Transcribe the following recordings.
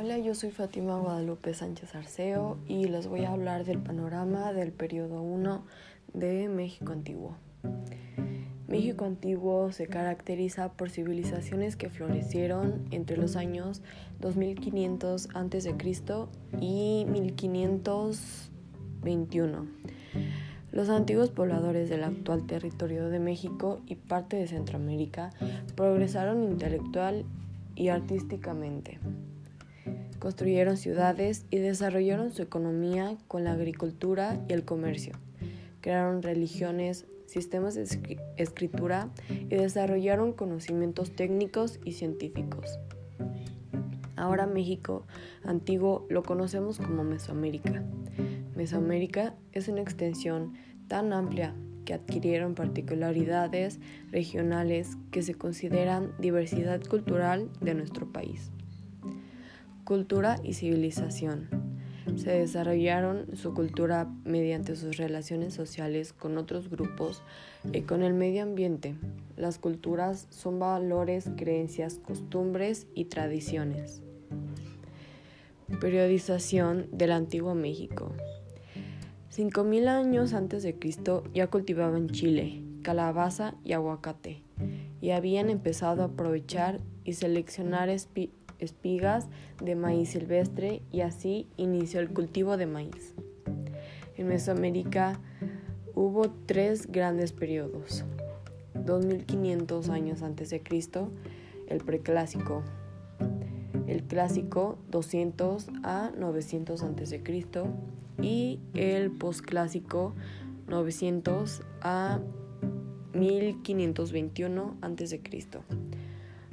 Hola, yo soy Fátima Guadalupe Sánchez Arceo y les voy a hablar del panorama del periodo 1 de México Antiguo. México Antiguo se caracteriza por civilizaciones que florecieron entre los años 2500 a.C. y 1521. Los antiguos pobladores del actual territorio de México y parte de Centroamérica progresaron intelectual y artísticamente. Construyeron ciudades y desarrollaron su economía con la agricultura y el comercio. Crearon religiones, sistemas de escritura y desarrollaron conocimientos técnicos y científicos. Ahora México antiguo lo conocemos como Mesoamérica. Mesoamérica es una extensión tan amplia que adquirieron particularidades regionales que se consideran diversidad cultural de nuestro país. Cultura y civilización. Se desarrollaron su cultura mediante sus relaciones sociales con otros grupos y con el medio ambiente. Las culturas son valores, creencias, costumbres y tradiciones. Periodización del Antiguo México. 5.000 años antes de Cristo ya cultivaban chile, calabaza y aguacate y habían empezado a aprovechar y seleccionar espigas de maíz silvestre y así inició el cultivo de maíz. En Mesoamérica hubo tres grandes periodos. 2500 años antes de Cristo, el preclásico, el clásico 200 a 900 antes de Cristo y el postclásico 900 a 1521 a.C.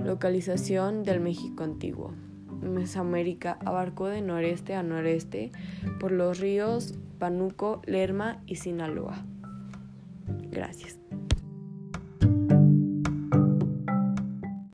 Localización del México antiguo. Mesoamérica abarcó de noreste a noreste por los ríos Panuco, Lerma y Sinaloa. Gracias.